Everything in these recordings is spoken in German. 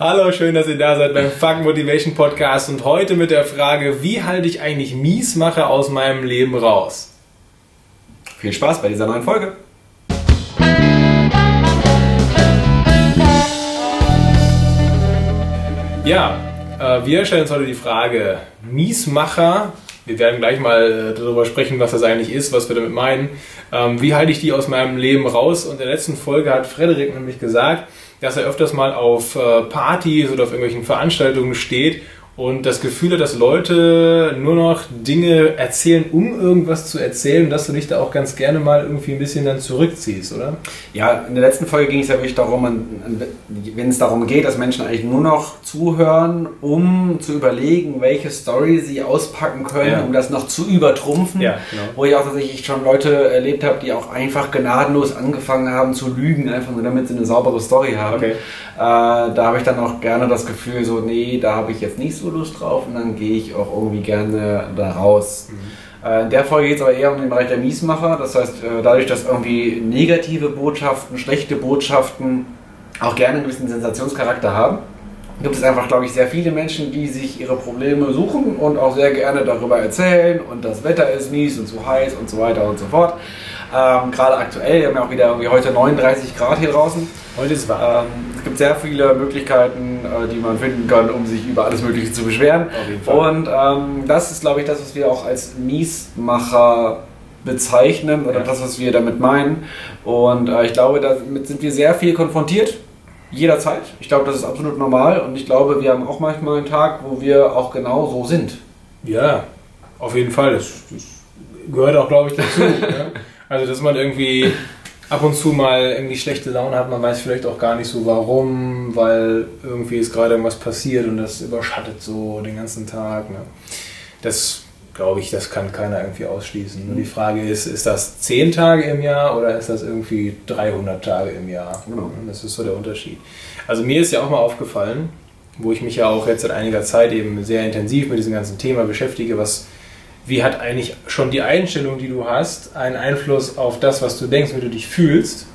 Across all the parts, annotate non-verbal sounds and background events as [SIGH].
Hallo, schön, dass ihr da seid beim Fuck Motivation Podcast und heute mit der Frage, wie halte ich eigentlich Miesmacher aus meinem Leben raus? Viel Spaß bei dieser neuen Folge. Ja, äh, wir stellen uns heute die Frage, Miesmacher, wir werden gleich mal äh, darüber sprechen, was das eigentlich ist, was wir damit meinen. Ähm, wie halte ich die aus meinem Leben raus? Und in der letzten Folge hat Frederik nämlich gesagt, dass er öfters mal auf äh, Partys oder auf irgendwelchen Veranstaltungen steht und das Gefühl dass Leute nur noch Dinge erzählen, um irgendwas zu erzählen, dass du dich da auch ganz gerne mal irgendwie ein bisschen dann zurückziehst, oder? Ja, in der letzten Folge ging es ja wirklich darum, wenn es darum geht, dass Menschen eigentlich nur noch zuhören, um zu überlegen, welche Story sie auspacken können, ja. um das noch zu übertrumpfen. Ja, genau. Wo ich auch tatsächlich schon Leute erlebt habe, die auch einfach gnadenlos angefangen haben zu lügen, einfach nur damit sie eine saubere Story haben. Okay. Äh, da habe ich dann auch gerne das Gefühl, so, nee, da habe ich jetzt nicht so Lust drauf und dann gehe ich auch irgendwie gerne da raus. Mhm. Äh, in der Folge geht es aber eher um den Bereich der Miesmacher. Das heißt, äh, dadurch, dass irgendwie negative Botschaften, schlechte Botschaften auch gerne einen gewissen Sensationscharakter haben, gibt es einfach, glaube ich, sehr viele Menschen, die sich ihre Probleme suchen und auch sehr gerne darüber erzählen und das Wetter ist mies und zu heiß und so weiter und so fort. Ähm, Gerade aktuell, wir haben ja auch wieder irgendwie heute 39 Grad hier draußen. Heute ist warm. Ähm, es gibt sehr viele Möglichkeiten, äh, die man finden kann, um sich über alles Mögliche zu beschweren. Und ähm, das ist, glaube ich, das, was wir auch als Miesmacher bezeichnen oder ja. das, was wir damit meinen. Und äh, ich glaube, damit sind wir sehr viel konfrontiert. Jederzeit. Ich glaube, das ist absolut normal und ich glaube, wir haben auch manchmal einen Tag, wo wir auch genau so sind. Ja, auf jeden Fall. Das, das gehört auch, glaube ich, dazu. [LAUGHS] ja. Also, dass man irgendwie ab und zu mal irgendwie schlechte Laune hat, man weiß vielleicht auch gar nicht so warum, weil irgendwie ist gerade irgendwas passiert und das überschattet so den ganzen Tag. Ne? Das glaube ich, das kann keiner irgendwie ausschließen. Nur die Frage ist, ist das 10 Tage im Jahr oder ist das irgendwie 300 Tage im Jahr? Genau. Das ist so der Unterschied. Also mir ist ja auch mal aufgefallen, wo ich mich ja auch jetzt seit einiger Zeit eben sehr intensiv mit diesem ganzen Thema beschäftige, was wie hat eigentlich schon die Einstellung, die du hast, einen Einfluss auf das, was du denkst, wie du dich fühlst,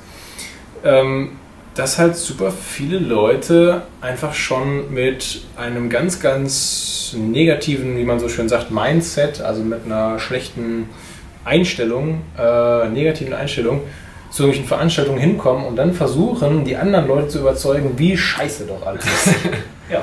ähm, dass halt super viele Leute einfach schon mit einem ganz, ganz negativen, wie man so schön sagt, Mindset, also mit einer schlechten Einstellung, äh, negativen Einstellung, zu irgendwelchen Veranstaltungen hinkommen und dann versuchen, die anderen Leute zu überzeugen, wie scheiße doch alles ist. [LAUGHS] ja.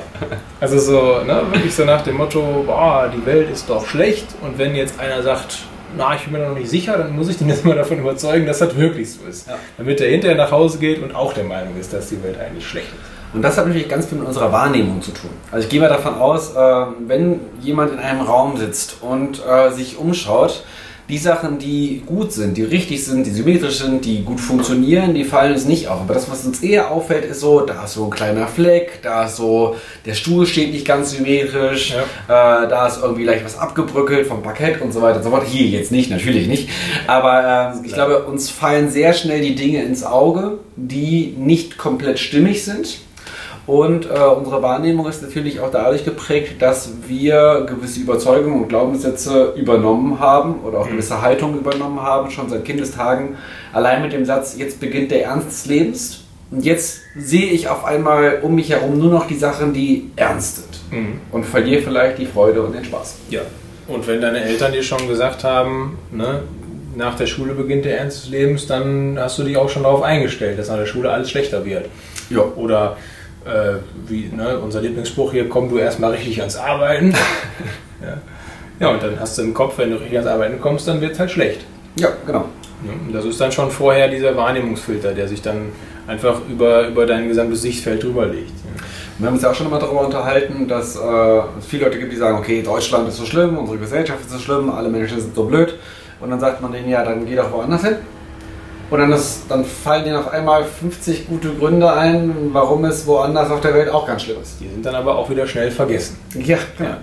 Also so, ne, wirklich so nach dem Motto, boah, die Welt ist doch schlecht und wenn jetzt einer sagt, na, ich bin mir noch nicht sicher, dann muss ich den jetzt mal davon überzeugen, dass das wirklich so ist. Ja. Damit er hinterher nach Hause geht und auch der Meinung ist, dass die Welt eigentlich schlecht ist. Und das hat natürlich ganz viel mit unserer Wahrnehmung zu tun. Also ich gehe mal davon aus, äh, wenn jemand in einem Raum sitzt und äh, sich umschaut, die Sachen, die gut sind, die richtig sind, die symmetrisch sind, die gut funktionieren, die fallen uns nicht auf. Aber das, was uns eher auffällt, ist so, da ist so ein kleiner Fleck, da ist so, der Stuhl steht nicht ganz symmetrisch, ja. äh, da ist irgendwie leicht was abgebröckelt vom Parkett und so weiter und so fort. Hier jetzt nicht, natürlich nicht. Aber äh, ich glaube, uns fallen sehr schnell die Dinge ins Auge, die nicht komplett stimmig sind und äh, unsere Wahrnehmung ist natürlich auch dadurch geprägt, dass wir gewisse Überzeugungen und Glaubenssätze übernommen haben oder auch mhm. gewisse Haltungen übernommen haben, schon seit Kindestagen. Allein mit dem Satz, jetzt beginnt der Ernst des Lebens. Und jetzt sehe ich auf einmal um mich herum nur noch die Sachen, die ernst sind. Mhm. Und verliere vielleicht die Freude und den Spaß. Ja. Und wenn deine Eltern dir schon gesagt haben, ne, nach der Schule beginnt der Ernst des Lebens, dann hast du dich auch schon darauf eingestellt, dass nach der Schule alles schlechter wird. Ja. Oder äh, wie ne, unser Lieblingsspruch hier, komm du erstmal richtig ans Arbeiten. [LAUGHS] ja. ja, und dann hast du im Kopf, wenn du richtig ans Arbeiten kommst, dann wird es halt schlecht. Ja, genau. Ja, das ist dann schon vorher dieser Wahrnehmungsfilter, der sich dann einfach über, über dein gesamtes Sichtfeld drüber legt. Wir haben uns ja auch schon mal darüber unterhalten, dass äh, es viele Leute gibt, die sagen, okay, Deutschland ist so schlimm, unsere Gesellschaft ist so schlimm, alle Menschen sind so blöd. Und dann sagt man denen, ja, dann geh doch woanders hin. Und dann, ist, dann fallen ihnen auf einmal 50 gute Gründe ein, warum es woanders auf der Welt auch ganz schlimm ist. Die sind dann aber auch wieder schnell vergessen. Ja, genau. Ja.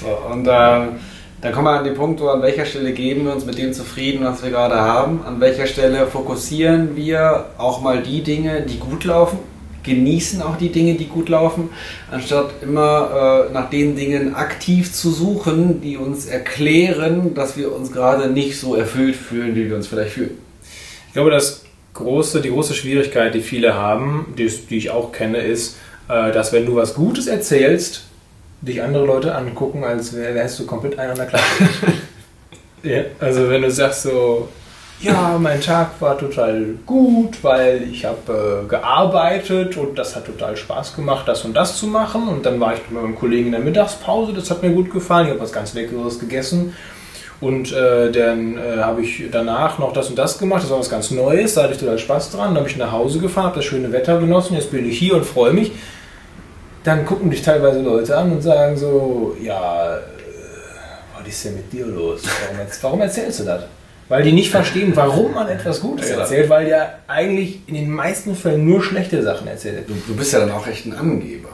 So, und äh, dann kommen wir an den Punkt, wo an welcher Stelle geben wir uns mit dem zufrieden, was wir gerade haben. An welcher Stelle fokussieren wir auch mal die Dinge, die gut laufen. Genießen auch die Dinge, die gut laufen, anstatt immer äh, nach den Dingen aktiv zu suchen, die uns erklären, dass wir uns gerade nicht so erfüllt fühlen, wie wir uns vielleicht fühlen glaube, das große, die große Schwierigkeit, die viele haben, die, die ich auch kenne, ist, äh, dass wenn du was Gutes erzählst, dich andere Leute angucken, als wärst du komplett einer der Klasse. [LAUGHS] ja, also wenn du sagst so, ja, mein Tag war total gut, weil ich habe äh, gearbeitet und das hat total Spaß gemacht, das und das zu machen. Und dann war ich mit meinem Kollegen in der Mittagspause, das hat mir gut gefallen, ich habe was ganz Leckeres gegessen. Und äh, dann äh, habe ich danach noch das und das gemacht, das war was ganz Neues, da hatte ich total Spaß dran. Dann habe ich nach Hause gefahren, habe das schöne Wetter genossen, jetzt bin ich hier und freue mich. Dann gucken dich teilweise Leute an und sagen so, ja, äh, was ist denn mit dir los? Warum, warum erzählst du das? Weil die nicht verstehen, warum man etwas Gutes Ja. erzählt, weil der eigentlich in den meisten Fällen nur schlechte Sachen erzählt. Du, du bist ja dann auch echt ein Angeber.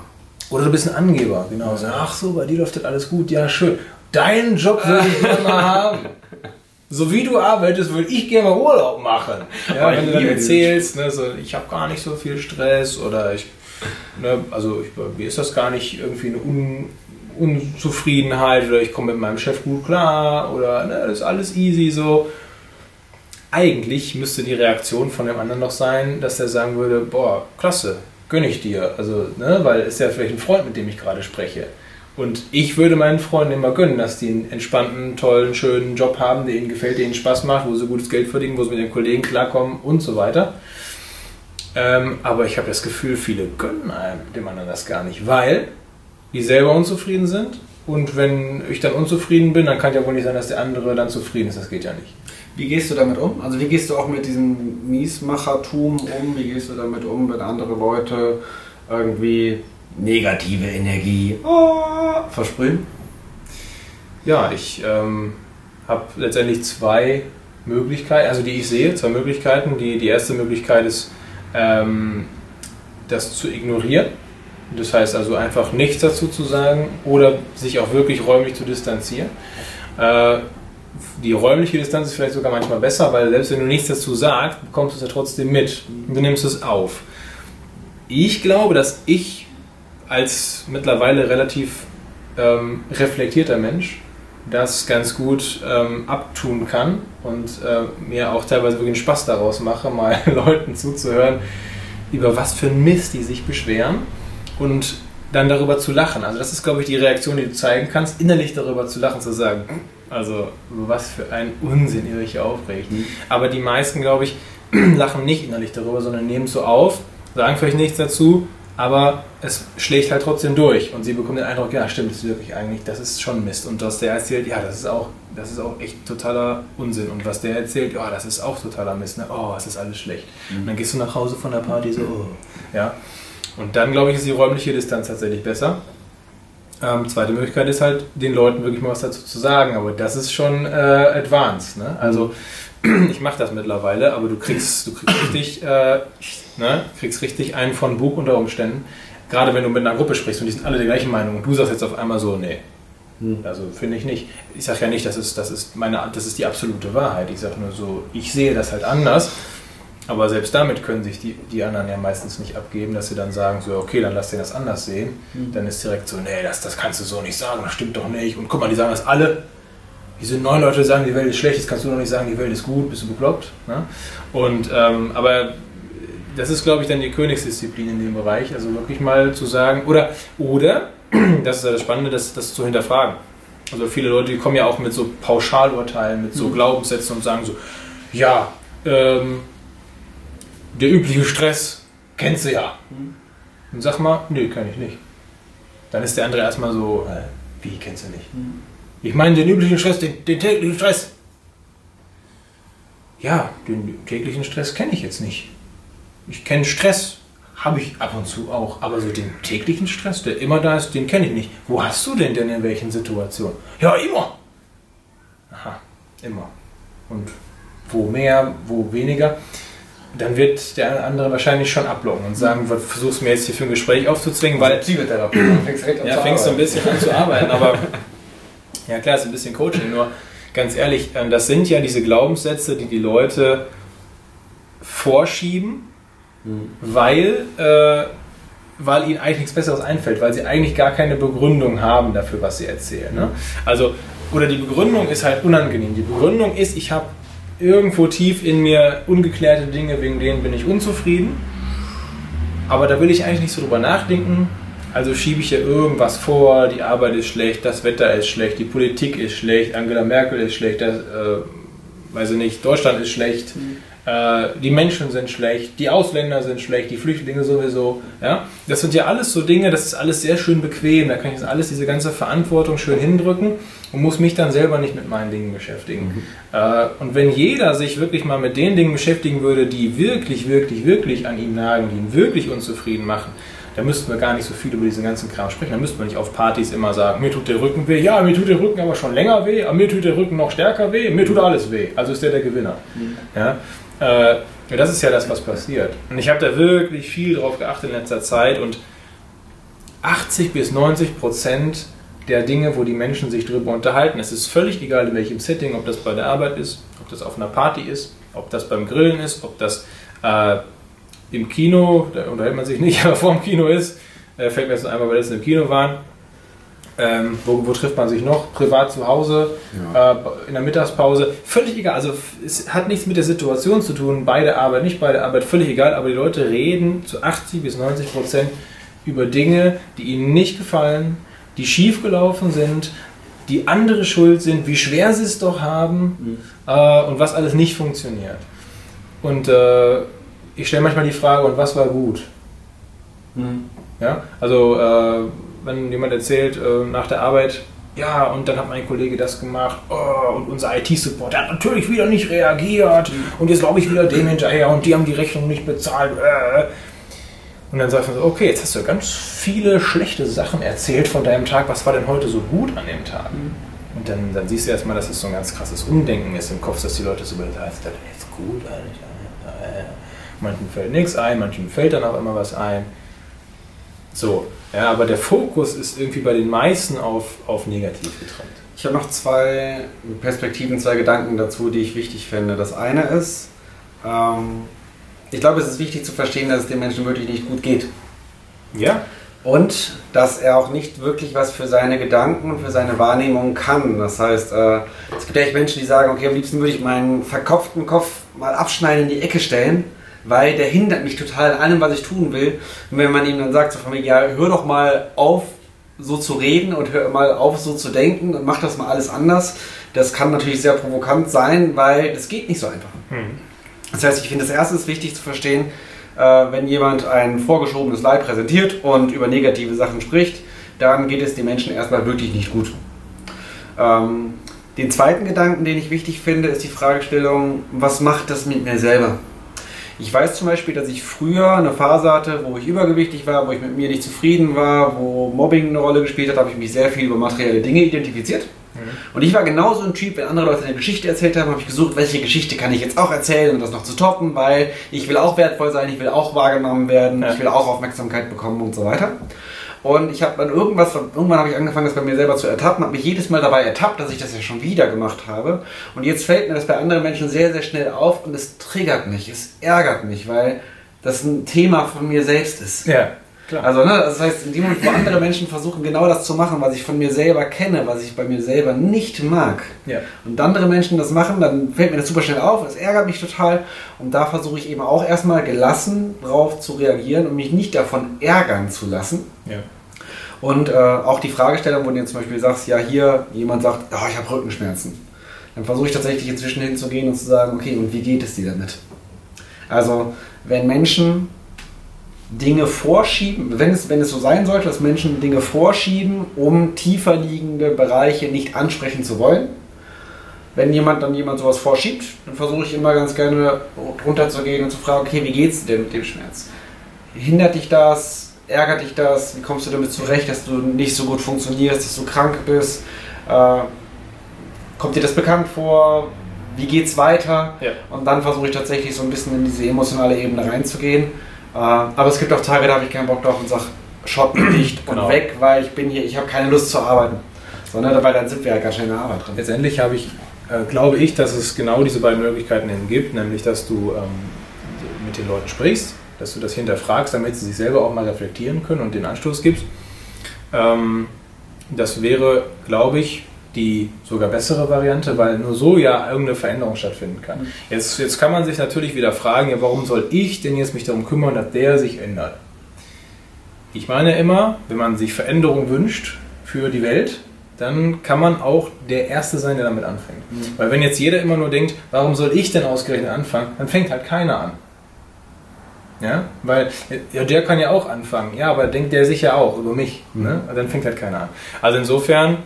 Oder du bist ein Angeber, genau. So, ach so, bei dir läuft das alles gut, ja schön. Deinen Job würde ich gerne mal haben. So wie du arbeitest, würde ich gerne mal Urlaub machen. Ja, Oh, wenn du dann erzählst, ne, so, ich habe gar nicht so viel Stress oder ich, ne, also ich, mir ist das gar nicht irgendwie eine Un, Unzufriedenheit oder ich komme mit meinem Chef gut klar oder ne, das ist alles easy so. Eigentlich müsste die Reaktion von dem anderen noch sein, dass er sagen würde, boah, klasse, gönne ich dir. Also, ne, weil ist ja vielleicht ein Freund, mit dem ich gerade spreche. Und ich würde meinen Freunden immer gönnen, dass die einen entspannten, tollen, schönen Job haben, der ihnen gefällt, der ihnen Spaß macht, wo sie gutes Geld verdienen, wo sie mit den Kollegen klarkommen und so weiter. Ähm, aber ich habe das Gefühl, viele gönnen einem dem anderen das gar nicht, weil die selber unzufrieden sind. Und wenn ich dann unzufrieden bin, dann kann ja wohl nicht sein, dass der andere dann zufrieden ist. Das geht ja nicht. Wie gehst du damit um? Also wie gehst du auch mit diesem Miesmachertum um? Wie gehst du damit um, wenn andere Leute irgendwie negative Energie ah, versprühen? Ja, ich ähm, habe letztendlich zwei Möglichkeiten, also die ich sehe, zwei Möglichkeiten. Die, die erste Möglichkeit ist, ähm, das zu ignorieren. Das heißt also einfach nichts dazu zu sagen oder sich auch wirklich räumlich zu distanzieren. Äh, die räumliche Distanz ist vielleicht sogar manchmal besser, weil selbst wenn du nichts dazu sagst, bekommst du es ja trotzdem mit. Du nimmst es auf. Ich glaube, dass ich als mittlerweile relativ ähm, reflektierter Mensch das ganz gut ähm, abtun kann und äh, mir auch teilweise wirklich Spaß daraus mache, [LAUGHS] mal Leuten zuzuhören, über was für ein Mist die sich beschweren und dann darüber zu lachen. Also das ist, glaube ich, die Reaktion, die du zeigen kannst, innerlich darüber zu lachen, zu sagen, also was für ein Unsinn ihr euch hier aufregt. Aber die meisten, glaube ich, [CLEARS THROAT] lachen nicht innerlich darüber, sondern nehmen es so auf, sagen vielleicht nichts dazu, aber es schlägt halt trotzdem durch und sie bekommen den Eindruck, ja stimmt, das ist wirklich eigentlich, das ist schon Mist. Und was der erzählt, ja, das ist auch, das ist auch echt totaler Unsinn. Und was der erzählt, ja, das ist auch totaler Mist. Ne? Oh, es ist alles schlecht. Und dann gehst du nach Hause von der Party so, oh. ja. Und dann, glaube ich, ist die räumliche Distanz tatsächlich besser. Ähm, zweite Möglichkeit ist halt, den Leuten wirklich mal was dazu zu sagen, aber das ist schon äh, advanced. Ne? Also ich mache das mittlerweile, aber du kriegst, du kriegst richtig, äh, ne? kriegst richtig einen von Bug unter Umständen. Gerade wenn du mit einer Gruppe sprichst und die sind alle der gleichen Meinung und du sagst jetzt auf einmal so, nee, also finde ich nicht. Ich sage ja nicht, das ist, das, ist meine, das ist die absolute Wahrheit. Ich sage nur so, ich sehe das halt anders. Aber selbst damit können sich die, die anderen ja meistens nicht abgeben, dass sie dann sagen, so, okay, dann lass den das anders sehen. Dann ist direkt so, nee, das, das kannst du so nicht sagen, das stimmt doch nicht. Und guck mal, die sagen das alle. Sind neun Leute, sagen, die Welt ist schlecht, jetzt kannst du doch nicht sagen, die Welt ist gut, bist du bekloppt. Ne? Und, ähm, aber das ist, glaube ich, dann die Königsdisziplin in dem Bereich. Also wirklich mal zu sagen, oder, oder, [CLEARS THROAT] das ist ja das Spannende, das, das zu hinterfragen. Also viele Leute, die kommen ja auch mit so Pauschalurteilen, mit so Glaubenssätzen und sagen so, ja, ähm, der übliche Stress kennst du ja. Und sag mal, nee, kann ich nicht. Dann ist der andere erstmal so, äh, wie kennst du nicht? Ich meine den üblichen Stress, den, den täglichen Stress. Ja, den täglichen Stress kenne ich jetzt nicht. Ich kenne Stress, habe ich ab und zu auch, aber so den täglichen Stress, der immer da ist, den kenne ich nicht. Wo hast du denn denn in welchen Situationen? Ja, immer. Aha, immer. Und wo mehr, wo weniger, dann wird der andere wahrscheinlich schon ablocken und sagen, was versuchst du mir jetzt hier für ein Gespräch aufzuzwingen, weil Psychotherapie, fängst direkt an ja, fängst du ein bisschen an zu arbeiten, aber [LAUGHS] ja klar, ist ein bisschen Coaching, nur ganz ehrlich, ähm, das sind ja diese Glaubenssätze, die die Leute vorschieben, weil, äh, weil ihnen eigentlich nichts Besseres einfällt, weil sie eigentlich gar keine Begründung haben dafür, was sie erzählen. Ne? Also, oder die Begründung ist halt unangenehm. Die Begründung ist, ich habe irgendwo tief in mir ungeklärte Dinge, wegen denen bin ich unzufrieden. aber da will ich eigentlich nicht so drüber nachdenken. Also schiebe ich ja irgendwas vor, die Arbeit ist schlecht, das Wetter ist schlecht, die Politik ist schlecht, Angela Merkel ist schlecht, das, äh, weiß ich nicht, Deutschland ist schlecht, mhm. äh, die Menschen sind schlecht, die Ausländer sind schlecht, die Flüchtlinge sowieso. Ja? Das sind ja alles so Dinge, das ist alles sehr schön bequem, da kann ich jetzt alles, diese ganze Verantwortung schön hindrücken und muss mich dann selber nicht mit meinen Dingen beschäftigen. Mhm. Äh, und wenn jeder sich wirklich mal mit den Dingen beschäftigen würde, die wirklich, wirklich, wirklich an ihm nagen, die ihn wirklich unzufrieden machen, da müssten wir gar nicht so viel über diesen ganzen Kram sprechen. Da müssten wir nicht auf Partys immer sagen, mir tut der Rücken weh. Ja, mir tut der Rücken aber schon länger weh, aber mir tut der Rücken noch stärker weh, mir tut alles weh. Also ist der der Gewinner. Mhm. Ja? Äh, das ist ja das, was passiert. Und ich habe da wirklich viel drauf geachtet in letzter Zeit und 80 bis 90 Prozent der Dinge, wo die Menschen sich darüber unterhalten. Es ist völlig egal, in welchem Setting, ob das bei der Arbeit ist, ob das auf einer Party ist, ob das beim Grillen ist, ob das äh, im Kino, da unterhält man sich nicht, [LAUGHS] aber vor dem Kino ist, äh, fällt mir jetzt einmal, weil wir im Kino waren. Ähm, wo, wo, trifft man sich noch? Privat zu Hause, ja. äh, in der Mittagspause. Völlig egal. Also es hat nichts mit der Situation zu tun. Beide Arbeit, nicht beide Arbeit, völlig egal. Aber die Leute reden zu 80 bis 90 Prozent über Dinge, die ihnen nicht gefallen, die schiefgelaufen sind, die andere schuld sind, wie schwer sie es doch haben mhm. äh, und was alles nicht funktioniert. Und äh, ich stelle manchmal die Frage, und was war gut? Mhm. Ja? Also, äh, wenn jemand erzählt äh, nach der Arbeit, ja, und dann hat mein Kollege das gemacht, oh, und unser IT-Support, hat natürlich wieder nicht reagiert, mhm. und jetzt glaube ich wieder dem hinterher, und die haben die Rechnung nicht bezahlt. Äh. Und dann sagt man so, okay, jetzt hast du ganz viele schlechte Sachen erzählt von deinem Tag, was war denn heute so gut an dem Tag? Mhm. Und dann, dann siehst du erstmal, dass es so ein ganz krasses Umdenken ist im Kopf, dass die Leute so überlegen, ist das jetzt gut eigentlich? Manchen fällt nichts ein, manchen fällt dann auch immer was ein. So, ja, aber der Fokus ist irgendwie bei den meisten auf, auf negativ getrennt. Ich habe noch zwei Perspektiven, zwei Gedanken dazu, die ich wichtig finde. Das eine ist, ähm, ich glaube, es ist wichtig zu verstehen, dass es dem Menschen wirklich nicht gut geht. Ja. Und dass er auch nicht wirklich was für seine Gedanken und für seine Wahrnehmung kann. Das heißt, äh, es gibt ja echt Menschen, die sagen, okay, am liebsten würde ich meinen verkopften Kopf mal abschneiden, in die Ecke stellen weil der hindert mich total an allem, was ich tun will. Und wenn man ihm dann sagt, so von mir, ja, hör doch mal auf, so zu reden und hör mal auf, so zu denken und mach das mal alles anders, das kann natürlich sehr provokant sein, weil das geht nicht so einfach. Mhm. Das heißt, ich finde, das erste ist wichtig zu verstehen, äh, wenn jemand ein vorgeschobenes Leid präsentiert und über negative Sachen spricht, dann geht es den Menschen erstmal wirklich nicht gut. Ähm, den zweiten Gedanken, den ich wichtig finde, ist die Fragestellung, was macht das mit mir selber? Ich weiß zum Beispiel, dass ich früher eine Phase hatte, wo ich übergewichtig war, wo ich mit mir nicht zufrieden war, wo Mobbing eine Rolle gespielt hat, habe ich mich sehr viel über materielle Dinge identifiziert. Mhm. Und ich war genauso ein Typ, wenn andere Leute eine Geschichte erzählt haben, habe ich gesucht, welche Geschichte kann ich jetzt auch erzählen, um das noch zu toppen, weil ich will auch wertvoll sein, ich will auch wahrgenommen werden, ja. ich will auch Aufmerksamkeit bekommen und so weiter. Und ich habe dann irgendwas, irgendwann habe ich angefangen, das bei mir selber zu ertappen, habe mich jedes Mal dabei ertappt, dass ich das ja schon wieder gemacht habe. Und jetzt fällt mir das bei anderen Menschen sehr, sehr schnell auf und es triggert mich, es ärgert mich, weil das ein Thema von mir selbst ist. Ja. Klar. Also, ne, das heißt, in dem Moment, wo andere Menschen versuchen, genau das zu machen, was ich von mir selber kenne, was ich bei mir selber nicht mag, ja. und andere Menschen das machen, dann fällt mir das super schnell auf, es ärgert mich total. Und da versuche ich eben auch erstmal gelassen drauf zu reagieren und mich nicht davon ärgern zu lassen. Ja. Und äh, auch die Fragestellung, wo du zum Beispiel sagst, ja, hier jemand sagt, oh, ich habe Rückenschmerzen. Dann versuche ich tatsächlich inzwischen hinzugehen und zu sagen, okay, und wie geht es dir damit? Also, wenn Menschen Dinge vorschieben, wenn es, wenn es so sein sollte, dass Menschen Dinge vorschieben, um tiefer liegende Bereiche nicht ansprechen zu wollen. Wenn jemand dann jemand sowas vorschiebt, dann versuche ich immer ganz gerne runterzugehen und zu fragen, okay, wie geht es dir mit dem Schmerz? Hindert dich das? Ärgert dich das? Wie kommst du damit zurecht, dass du nicht so gut funktionierst, dass du krank bist? Äh, kommt dir das bekannt vor? Wie geht's weiter? Ja. Und dann versuche ich tatsächlich so ein bisschen in diese emotionale Ebene reinzugehen aber es gibt auch Tage, da habe ich keinen Bock drauf und sage, Schotten [CLEARS THROAT] dicht genau. und weg, weil ich bin hier, ich habe keine Lust zu arbeiten. Sondern weil dann sind wir ja ganz schnell in der Arbeit drin. Letztendlich habe ich, äh, glaube ich, dass es genau diese beiden Möglichkeiten gibt, nämlich dass du ähm, mit den Leuten sprichst, dass du das hinterfragst, damit sie sich selber auch mal reflektieren können und den Anstoß gibst. Ähm, das wäre, glaube ich, die sogar bessere Variante, weil nur so ja irgendeine Veränderung stattfinden kann. Jetzt, jetzt kann man sich natürlich wieder fragen, ja, warum soll ich denn jetzt mich darum kümmern, dass der sich ändert? ich meine immer, wenn man sich Veränderung wünscht für die Welt, dann kann man auch der Erste sein, der damit anfängt. Mhm. Weil wenn jetzt jeder immer nur denkt, warum soll ich denn ausgerechnet anfangen, dann fängt halt keiner an. Ja, weil ja, der kann ja auch anfangen. Ja, aber denkt der sich ja auch über mich. Ne? Mhm. Ne? Dann fängt halt keiner an. Also insofern,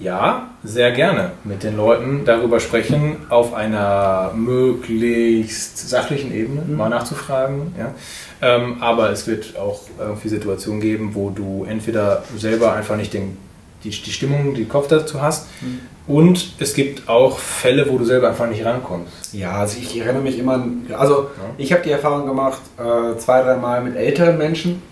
ja, sehr gerne mit den Leuten darüber sprechen, auf einer möglichst sachlichen Ebene mhm. mal nachzufragen. Ja? Ähm, aber es wird auch irgendwie Situationen geben, wo du entweder selber einfach nicht den die, die Stimmung, den Kopf dazu hast. Mhm. Und es gibt auch Fälle, wo du selber einfach nicht rankommst. Ja, also ich erinnere mich immer, also ja. ich habe die Erfahrung gemacht, äh, zwei, dreimal mit älteren Menschen.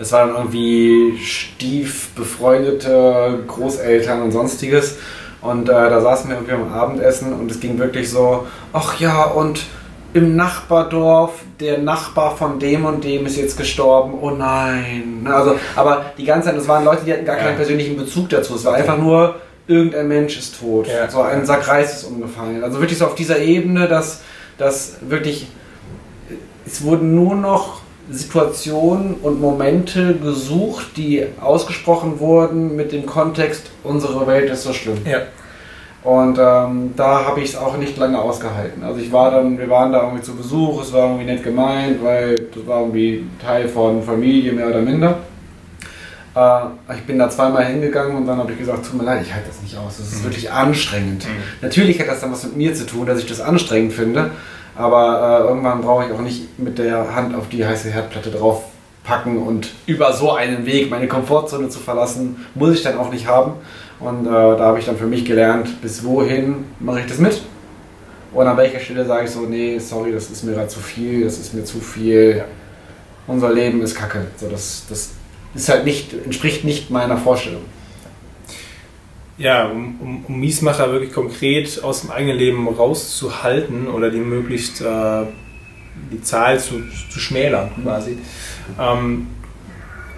Das waren irgendwie stiefbefreundete Großeltern und sonstiges. Und äh, da saßen wir irgendwie am Abendessen und es ging wirklich so, ach ja, und im Nachbardorf, der Nachbar von dem und dem ist jetzt gestorben, oh nein. Also, aber die ganze Zeit, das waren Leute, die hatten gar ja. keinen persönlichen Bezug dazu. Es war einfach nur, irgendein Mensch ist tot. Ja. So ein Sack Reis ist umgefallen. Also wirklich so auf dieser Ebene, dass, dass wirklich, es wurden nur noch Situationen und Momente gesucht, die ausgesprochen wurden mit dem Kontext, unsere Welt ist so schlimm. Ja. Und ähm, da habe ich es auch nicht lange ausgehalten. Also ich war dann, wir waren da irgendwie zu Besuch, es war irgendwie nett gemeint, weil das war irgendwie Teil von Familie mehr oder minder. Äh, ich bin da zweimal hingegangen und dann habe ich gesagt, tut mir leid, ich halte das nicht aus. Das ist mhm. wirklich anstrengend. Mhm. Natürlich hat das dann was mit mir zu tun, dass ich das anstrengend finde. Aber äh, irgendwann brauche ich auch nicht mit der Hand auf die heiße Herdplatte draufpacken und über so einen Weg meine Komfortzone zu verlassen, muss ich dann auch nicht haben. Und äh, da habe ich dann für mich gelernt, bis wohin mache ich das mit. Und an welcher Stelle sage ich so, nee, sorry, das ist mir gerade zu viel, das ist mir zu viel. Ja. Unser Leben ist kacke. So, das, das ist halt nicht, entspricht nicht meiner Vorstellung. Ja, um, um, um Miesmacher wirklich konkret aus dem eigenen Leben rauszuhalten oder die möglichst äh, die Zahl zu, zu schmälern quasi. Ähm,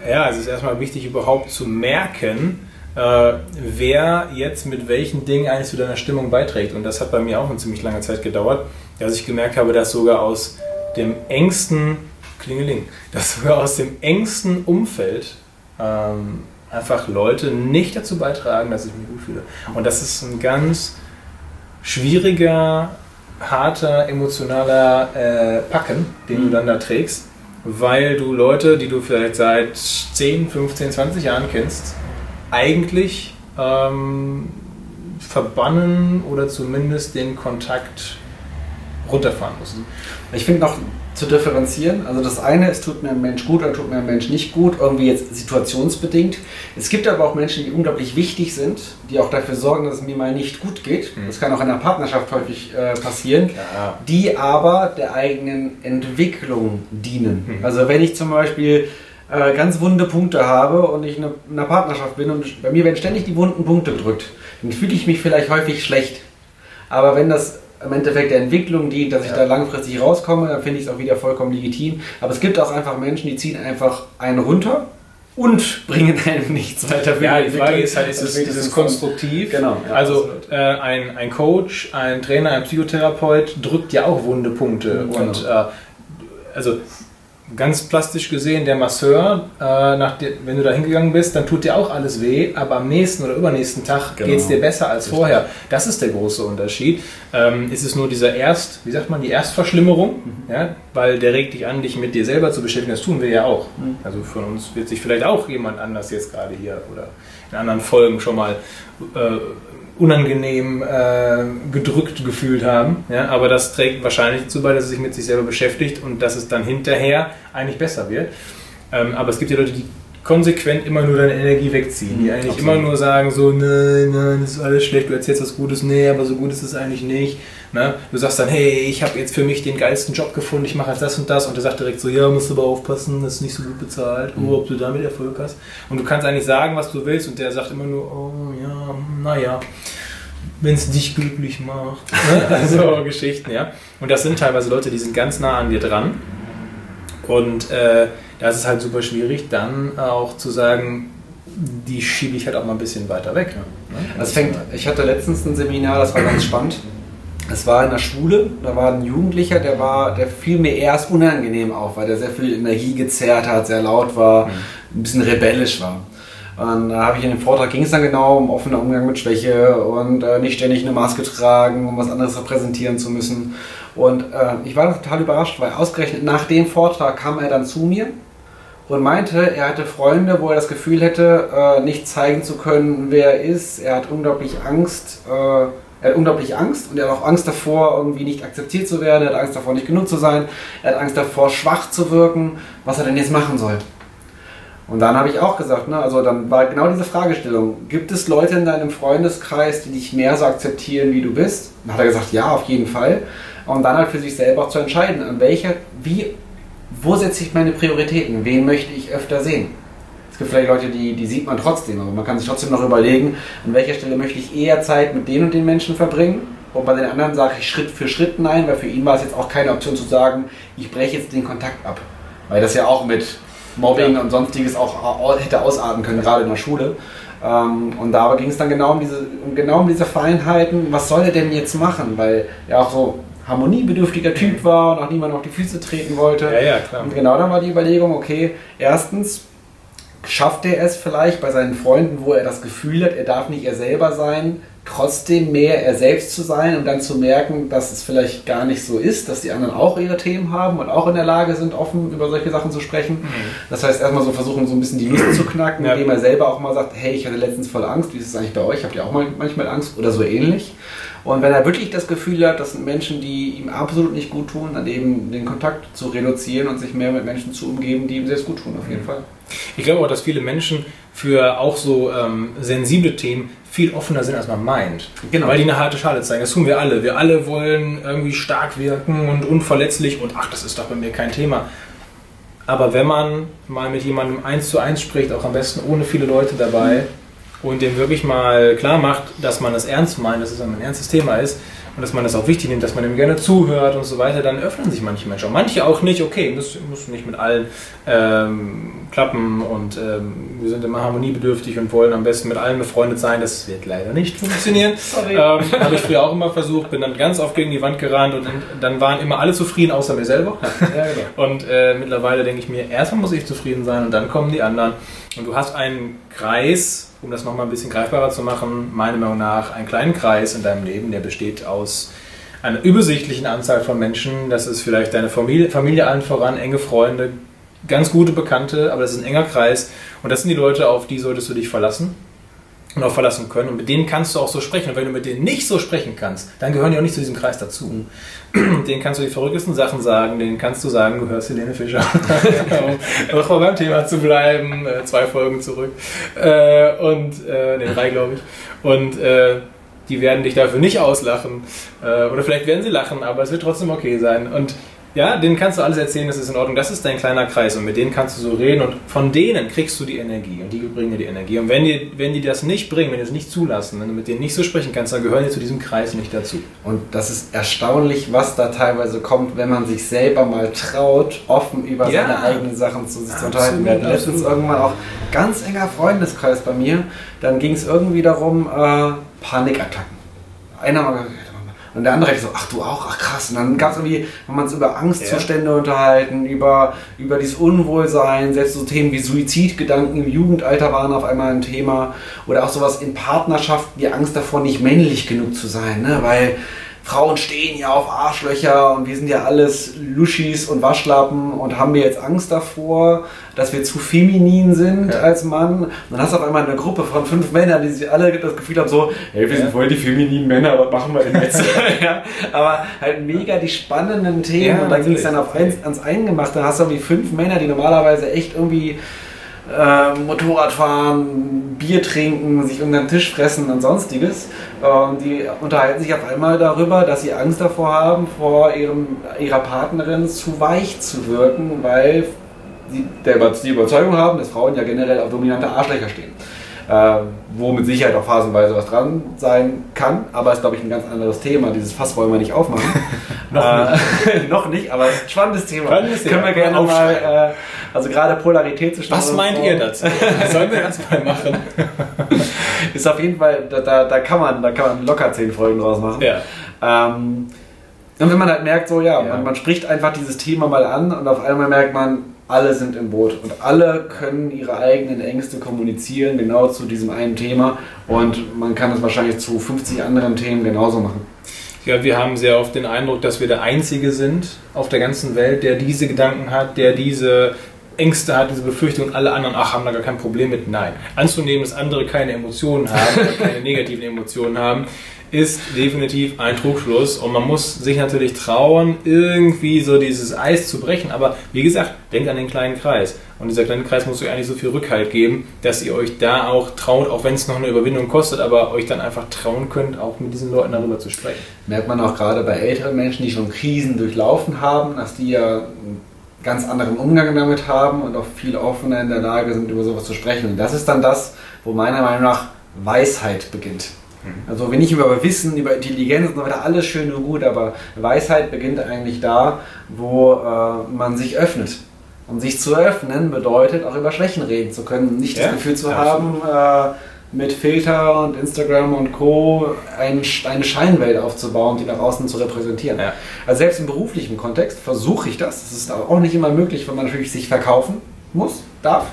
ja, es ist erstmal wichtig überhaupt zu merken, äh, wer jetzt mit welchen Dingen eigentlich zu deiner Stimmung beiträgt. Und das hat bei mir auch eine ziemlich lange Zeit gedauert, dass ich gemerkt habe, dass sogar aus dem engsten Klingeling, [LAUGHS] dass sogar aus dem engsten Umfeld ähm, einfach Leute nicht dazu beitragen, dass ich mich gut fühle. Und das ist ein ganz schwieriger, harter, emotionaler äh, Packen, den mhm. du dann da trägst, weil du Leute, die du vielleicht seit 10, 15, 20 Jahren kennst, eigentlich ähm, verbannen oder zumindest den Kontakt runterfahren musst. Ich finde noch zu differenzieren. Also das eine, es tut mir ein Mensch gut oder tut mir ein Mensch nicht gut, irgendwie jetzt situationsbedingt. Es gibt aber auch Menschen, die unglaublich wichtig sind, die auch dafür sorgen, dass es mir mal nicht gut geht. Mhm. Das kann auch in der Partnerschaft häufig äh, passieren, ja. die aber der eigenen Entwicklung dienen. Mhm. Also wenn ich zum Beispiel äh, ganz wunde Punkte habe und ich in einer Partnerschaft bin und bei mir werden ständig die wunden Punkte gedrückt, dann fühle ich mich vielleicht häufig schlecht. Aber wenn das im Endeffekt der Entwicklung dient, dass ich da langfristig rauskomme, dann finde ich es auch wieder vollkommen legitim. Aber es gibt auch einfach Menschen, die ziehen einfach einen runter und [LAUGHS] bringen einem nichts weiter. Ja, die Frage ist halt, ist es, ist es konstruktiv? Genau. Ja, also äh, ein, ein Coach, ein Trainer, ein Psychotherapeut drückt ja auch wunde Punkte. Genau. Und äh, also ganz plastisch gesehen, der Masseur, äh, der, wenn du da hingegangen bist, dann tut dir auch alles weh, aber am nächsten oder übernächsten Tag genau. geht es dir besser als Richtig. vorher. Das ist der große Unterschied. Ähm, ist es nur dieser Erst, wie sagt man, die Erstverschlimmerung, mhm. ja? weil der regt dich an, dich mit dir selber zu beschäftigen. Das tun wir ja auch. Mhm. Also von uns wird sich vielleicht auch jemand anders jetzt gerade hier oder in anderen Folgen schon mal äh, unangenehm äh, gedrückt gefühlt haben. Ja? Aber das trägt wahrscheinlich dazu bei, dass er sich mit sich selber beschäftigt und dass es dann hinterher eigentlich besser wird. Ähm, aber es gibt ja Leute, die konsequent immer nur deine Energie wegziehen, die mhm, eigentlich Absolut. immer nur sagen so, nein, nein, das ist alles schlecht, du erzählst was Gutes, nee, aber so gut ist es eigentlich nicht. Ne? Du sagst dann, hey, ich habe jetzt für mich den geilsten Job gefunden, ich mache jetzt das und das und der sagt direkt so, ja, musst du aber aufpassen, das ist nicht so gut bezahlt, mhm. oh, ob du damit Erfolg hast. Und du kannst eigentlich sagen, was du willst und der sagt immer nur, oh ja, naja, wenn es dich glücklich macht. Ne? [LAUGHS] [LAUGHS] Also Geschichten, ja. Und das sind teilweise Leute, die sind ganz nah an dir dran. Und äh, da ist es halt super schwierig, dann auch zu sagen, die schiebe ich halt auch mal ein bisschen weiter weg. Ne? Das fängt, ich hatte letztens ein Seminar, das war ganz spannend. Es war in der Schule, da war ein Jugendlicher, der war, der fiel mir erst unangenehm auf, weil der sehr viel Energie gezerrt hat, sehr laut war, mhm. ein bisschen rebellisch war. Und da habe ich in dem Vortrag ging es dann genau um offener Umgang mit Schwäche und äh, nicht ständig eine Maske tragen, um was anderes repräsentieren zu müssen. Und äh, ich war total überrascht, weil ausgerechnet nach dem Vortrag kam er dann zu mir und meinte, er hatte Freunde, wo er das Gefühl hätte, äh, nicht zeigen zu können, wer er ist. Er hat unglaublich Angst. Äh, er hat unglaublich Angst und er hat auch Angst davor, irgendwie nicht akzeptiert zu werden. Er hat Angst davor, nicht genug zu sein. Er hat Angst davor, schwach zu wirken. Was er denn jetzt machen soll. Und dann habe ich auch gesagt, ne, also dann war genau diese Fragestellung, gibt es Leute in deinem Freundeskreis, die dich mehr so akzeptieren, wie du bist? Dann hat er gesagt, ja, auf jeden Fall. Und dann halt für sich selber auch zu entscheiden, an welcher, wie, wo setze ich meine Prioritäten? Wen möchte ich öfter sehen? Es gibt vielleicht Leute, die, die sieht man trotzdem, aber man kann sich trotzdem noch überlegen, an welcher Stelle möchte ich eher Zeit mit den und den Menschen verbringen. Und bei den anderen sage ich Schritt für Schritt nein, weil für ihn war es jetzt auch keine Option zu sagen, ich breche jetzt den Kontakt ab. Weil das ja auch mit Mobbing ja. und sonstiges auch hätte ausarten können, gerade in der Schule. Ähm, und da ging es dann genau um, diese, genau um diese Feinheiten. Was soll er denn jetzt machen? Weil er auch so harmoniebedürftiger Typ war und auch niemand auf die Füße treten wollte. Ja, ja, klar. Und genau dann war die Überlegung, okay, erstens schafft er es vielleicht bei seinen Freunden, wo er das Gefühl hat, er darf nicht er selber sein, trotzdem mehr er selbst zu sein und dann zu merken, dass es vielleicht gar nicht so ist, dass die anderen auch ihre Themen haben und auch in der Lage sind, offen über solche Sachen zu sprechen. Mhm. Das heißt, erstmal so versuchen, so ein bisschen die Lust zu knacken, ja. indem er selber auch mal sagt, hey, ich hatte letztens voll Angst, wie ist es eigentlich bei euch? Habt ihr auch manchmal Angst oder so ähnlich? Und wenn er wirklich das Gefühl hat, das sind Menschen, die ihm absolut nicht gut tun, dann eben den Kontakt zu reduzieren und sich mehr mit Menschen zu umgeben, die ihm sehr gut tun, auf jeden mhm. Fall. Ich glaube auch, dass viele Menschen für auch so ähm, sensible Themen viel offener sind, als man meint. Genau. Weil die eine harte Schale zeigen. Das tun wir alle. Wir alle wollen irgendwie stark wirken und unverletzlich und ach, das ist doch bei mir kein Thema. Aber wenn man mal mit jemandem eins zu eins spricht, auch am besten ohne viele Leute dabei mhm. Und dem wirklich mal klar macht, dass man das ernst meint, dass es ein ernstes Thema ist, und dass man das auch wichtig nimmt, dass man ihm gerne zuhört und so weiter, dann öffnen sich manche Menschen auch. Manche auch nicht, okay, muss, muss nicht mit allen ähm, klappen und ähm, wir sind immer harmoniebedürftig und wollen am besten mit allen befreundet sein. Das wird leider nicht funktionieren. ähm, Habe ich früher auch immer versucht, bin dann ganz oft gegen die Wand gerannt und dann waren immer alle zufrieden, außer mir selber. Ja, genau. Und äh, mittlerweile denke ich mir, erstmal muss ich zufrieden sein und dann kommen die anderen. Und du hast einen Kreis, um das nochmal ein bisschen greifbarer zu machen, meiner Meinung nach einen kleinen Kreis in deinem Leben, der besteht aus einer übersichtlichen Anzahl von Menschen. Das ist vielleicht deine Familie, Familie allen voran, enge Freunde, ganz gute Bekannte, aber das ist ein enger Kreis. Und das sind die Leute, auf die solltest du dich verlassen und auch verlassen können. Und mit denen kannst du auch so sprechen. Und wenn du mit denen nicht so sprechen kannst, dann gehören die auch nicht zu diesem Kreis dazu. [CLEARS THROAT] denen kannst du die verrücktesten Sachen sagen, denen kannst du sagen, du hörst Helene Fischer. [LAUGHS] um noch mal beim Thema zu bleiben, äh, zwei Folgen zurück. Äh, und, äh, ne, drei glaube ich. Und äh, die werden dich dafür nicht auslachen. Äh, oder vielleicht werden sie lachen, aber es wird trotzdem okay sein. Und ja, denen kannst du alles erzählen, das ist in Ordnung. Das ist dein kleiner Kreis und mit denen kannst du so reden und von denen kriegst du die Energie und die bringen dir die Energie. Und wenn die, wenn die das nicht bringen, wenn die es nicht zulassen, wenn du mit denen nicht so sprechen kannst, dann gehören die zu diesem Kreis nicht dazu. Und das ist erstaunlich, was da teilweise kommt, wenn man sich selber mal traut, offen über ja, seine eigenen Sachen zu sich zu unterhalten. Wir hatten letztens irgendwann auch ganz enger Freundeskreis bei mir. Dann ging es irgendwie darum, äh, Panikattacken. Einer mal und der andere hätte so, ach du auch, ach krass. Und dann gab es irgendwie, wenn man es über Angstzustände ja. unterhalten, über, über dieses Unwohlsein, selbst so Themen wie Suizidgedanken im Jugendalter waren auf einmal ein Thema. Oder auch sowas in Partnerschaften, die Angst davor, nicht männlich genug zu sein. Ne? Weil Frauen stehen ja auf Arschlöcher und wir sind ja alles Luschis und Waschlappen und haben wir jetzt Angst davor, dass wir zu feminin sind ja. als Mann. Und dann hast du auf einmal eine Gruppe von fünf Männern, die sich alle das Gefühl haben, so, hey, wir sind voll die femininen Männer, was machen wir denn jetzt? [LAUGHS] ja, aber halt mega die spannenden Themen ja, und da ging es dann auf eins, ans Eingemachte. Da hast du irgendwie fünf Männer, die normalerweise echt irgendwie äh, Motorrad fahren, Bier trinken, sich unter den Tisch fressen und sonstiges. Ähm, die unterhalten sich auf einmal darüber, dass sie Angst davor haben, vor ihrem, ihrer Partnerin zu weich zu wirken, weil sie die Überzeugung haben, dass Frauen ja generell auf dominante Arschlöcher stehen. Äh, wo mit Sicherheit auch phasenweise was dran sein kann, aber ist glaube ich ein ganz anderes Thema. Dieses Fass wollen wir nicht aufmachen. [LAUGHS] Noch, äh, nicht. [LAUGHS] noch nicht, aber spannendes Thema. Spannendes Können wir gerne mal, äh, also gerade Polarität zwischen Was meint so. ihr dazu? Sollen wir das mal machen? [LAUGHS] Ist auf jeden Fall, da, da, da, kann man, da kann man locker zehn Folgen draus machen. Ja. Ähm, und wenn man halt merkt, so ja, ja. Man, man, spricht einfach dieses Thema mal an und auf einmal merkt man, alle sind im Boot und alle können ihre eigenen Ängste kommunizieren, genau zu diesem einen Thema und man kann es wahrscheinlich zu 50 anderen Themen genauso machen. Ja, wir haben sehr oft den Eindruck, dass wir der Einzige sind auf der ganzen Welt, der diese Gedanken hat, der diese Ängste hat, diese Befürchtungen, alle anderen, ach, haben da gar kein Problem mit. Nein. Anzunehmen, dass andere keine Emotionen haben oder [LAUGHS] keine negativen Emotionen haben, ist definitiv ein Trugschluss und man muss sich natürlich trauen, irgendwie so dieses Eis zu brechen. Aber wie gesagt, denkt an den kleinen Kreis. Und dieser kleine Kreis muss euch eigentlich so viel Rückhalt geben, dass ihr euch da auch traut, auch wenn es noch eine Überwindung kostet, aber euch dann einfach trauen könnt, auch mit diesen Leuten darüber zu sprechen. Merkt man auch gerade bei älteren Menschen, die schon Krisen durchlaufen haben, dass die ja einen ganz anderen Umgang damit haben und auch viel offener in der Lage sind, über sowas zu sprechen. Und das ist dann das, wo meiner Meinung nach Weisheit beginnt. Mhm. Also wenn ich über Wissen, über Intelligenz und so weiter, alles schön und gut, aber Weisheit beginnt eigentlich da, wo äh, man sich öffnet. Und sich zu öffnen bedeutet auch über Schwächen reden zu können, nicht ja, das Gefühl zu haben, äh, mit Filter und Instagram und Co. Ein, eine Scheinwelt aufzubauen, die nach außen zu repräsentieren. Ja. Also selbst im beruflichen Kontext versuche ich das. Das ist auch nicht immer möglich, wenn man natürlich sich verkaufen muss, darf.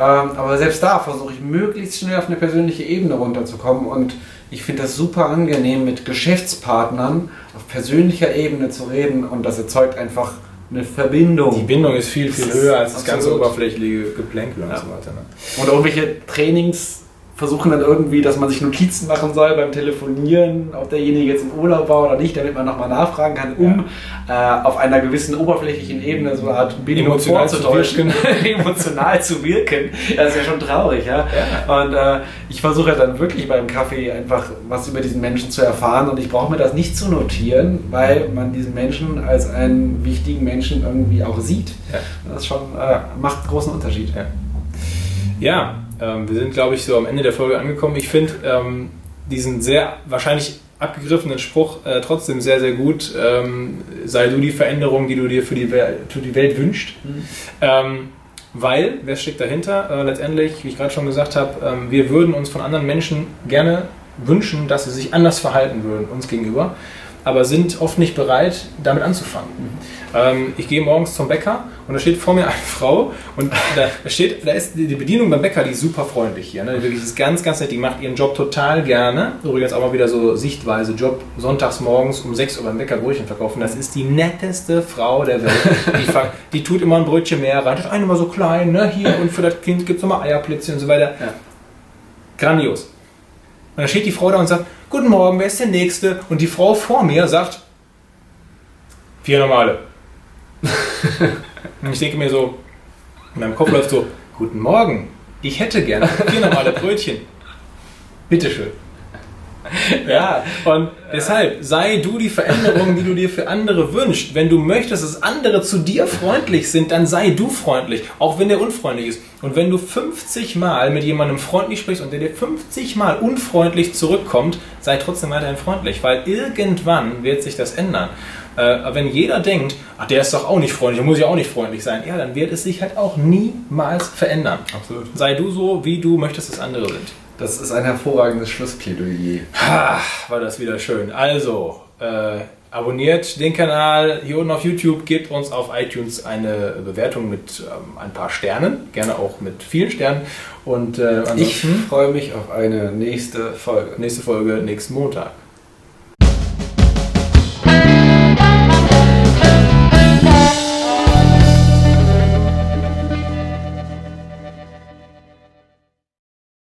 Ähm, aber selbst da versuche ich möglichst schnell auf eine persönliche Ebene runterzukommen und ich finde das super angenehm, mit Geschäftspartnern auf persönlicher Ebene zu reden und das erzeugt einfach eine Verbindung. Die Bindung ist viel, viel höher als das ganze oberflächliche Geplänkel und ja. so weiter. Ne? Und irgendwelche Trainings versuchen dann irgendwie, dass man sich Notizen machen soll beim Telefonieren, ob derjenige jetzt im Urlaub war oder nicht, damit man nochmal nachfragen kann, um ja. äh, auf einer gewissen oberflächlichen Ebene so eine Art Bindung emotional vorzutäuschen, [LAUGHS] emotional zu wirken. Das ist ja schon traurig, ja. ja. Und äh, ich versuche dann wirklich beim Kaffee einfach was über diesen Menschen zu erfahren und ich brauche mir das nicht zu notieren, weil man diesen Menschen als einen wichtigen Menschen irgendwie auch sieht. Ja. Das schon äh, macht großen Unterschied. Ja. Ähm, wir sind, glaube ich, so am Ende der Folge angekommen. Ich finde ähm, diesen sehr wahrscheinlich abgegriffenen Spruch äh, trotzdem sehr, sehr gut. Ähm, sei du die Veränderung, die du dir für die, Welt, für die Welt wünschst. Mhm. Ähm, weil, wer steckt dahinter? Äh, letztendlich, wie ich gerade schon gesagt habe, ähm, wir würden uns von anderen Menschen gerne wünschen, dass sie sich anders verhalten würden uns gegenüber, aber sind oft nicht bereit, damit anzufangen. Mhm. Ähm, ich gehe morgens zum Bäcker und da steht vor mir eine Frau und da steht, da ist die Bedienung beim Bäcker, die ist super freundlich hier. Ne? Wirklich ist ganz, ganz nett. Die macht ihren Job total gerne. Übrigens auch mal wieder so Sichtweise, Job sonntags morgens um 6 Uhr beim Bäcker Brötchen verkaufen. Das ist die netteste Frau der Welt. Die, die tut immer ein Brötchen mehr rein. Das ist eine immer so klein, ne? Hier und für das Kind gibt es nochmal Eierplätzchen und so weiter. Ja. Grandios. Und da steht die Frau da und sagt, Guten Morgen, wer ist der Nächste? Und die Frau vor mir sagt, vier normale. [LAUGHS] und ich denke mir so, in meinem Kopf läuft so, guten Morgen, ich hätte gerne vier normale Brötchen. Bitteschön. Ja, und deshalb sei du die Veränderung, die du dir für andere wünschst. Wenn du möchtest, dass andere zu dir freundlich sind, dann sei du freundlich, auch wenn der unfreundlich ist. Und wenn du 50 Mal mit jemandem freundlich sprichst und der dir 50 Mal unfreundlich zurückkommt, sei trotzdem weiterhin freundlich, weil irgendwann wird sich das ändern. Äh, wenn jeder denkt, ach, der ist doch auch nicht freundlich, der muss ja auch nicht freundlich sein, ja, dann wird es sich halt auch niemals verändern. Absolut. Sei du so, wie du möchtest, dass andere sind. Das ist ein hervorragendes Schlussplädoyer. Ha, war das wieder schön. Also, äh, abonniert den Kanal hier unten auf YouTube, gebt uns auf iTunes eine Bewertung mit ähm, ein paar Sternen, gerne auch mit vielen Sternen. Und äh, ich freue mich auf eine nächste Folge. Nächste Folge nächsten Montag.